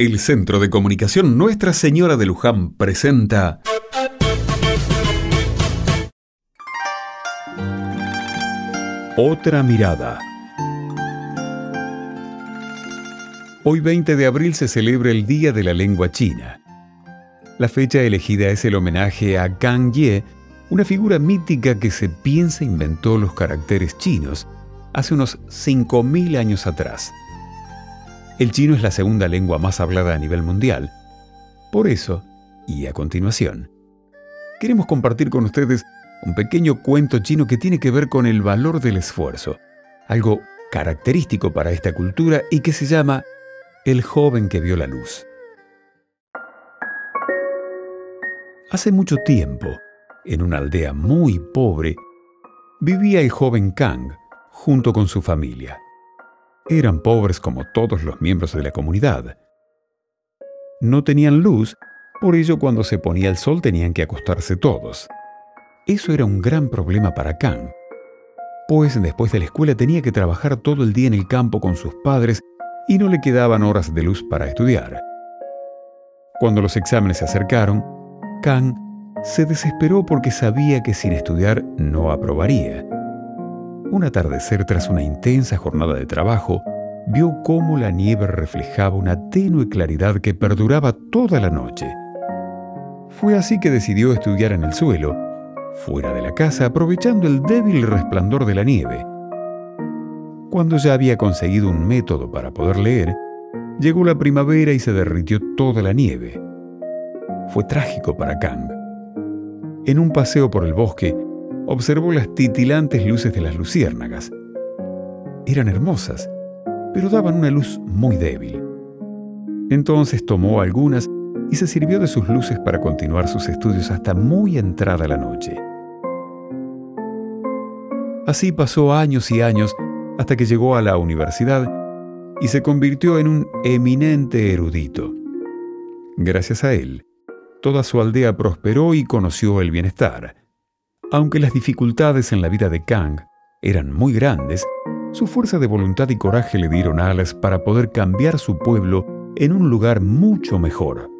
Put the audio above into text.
El Centro de Comunicación Nuestra Señora de Luján presenta Otra mirada. Hoy 20 de abril se celebra el Día de la Lengua China. La fecha elegida es el homenaje a Kang Ye, una figura mítica que se piensa inventó los caracteres chinos hace unos 5.000 años atrás. El chino es la segunda lengua más hablada a nivel mundial. Por eso, y a continuación, queremos compartir con ustedes un pequeño cuento chino que tiene que ver con el valor del esfuerzo, algo característico para esta cultura y que se llama El joven que vio la luz. Hace mucho tiempo, en una aldea muy pobre, vivía el joven Kang junto con su familia. Eran pobres como todos los miembros de la comunidad. No tenían luz, por ello cuando se ponía el sol tenían que acostarse todos. Eso era un gran problema para Kang, pues después de la escuela tenía que trabajar todo el día en el campo con sus padres y no le quedaban horas de luz para estudiar. Cuando los exámenes se acercaron, Kang se desesperó porque sabía que sin estudiar no aprobaría. Un atardecer tras una intensa jornada de trabajo, vio cómo la nieve reflejaba una tenue claridad que perduraba toda la noche. Fue así que decidió estudiar en el suelo, fuera de la casa, aprovechando el débil resplandor de la nieve. Cuando ya había conseguido un método para poder leer, llegó la primavera y se derritió toda la nieve. Fue trágico para Kang. En un paseo por el bosque, observó las titilantes luces de las luciérnagas. Eran hermosas, pero daban una luz muy débil. Entonces tomó algunas y se sirvió de sus luces para continuar sus estudios hasta muy entrada la noche. Así pasó años y años hasta que llegó a la universidad y se convirtió en un eminente erudito. Gracias a él, toda su aldea prosperó y conoció el bienestar. Aunque las dificultades en la vida de Kang eran muy grandes, su fuerza de voluntad y coraje le dieron alas para poder cambiar su pueblo en un lugar mucho mejor.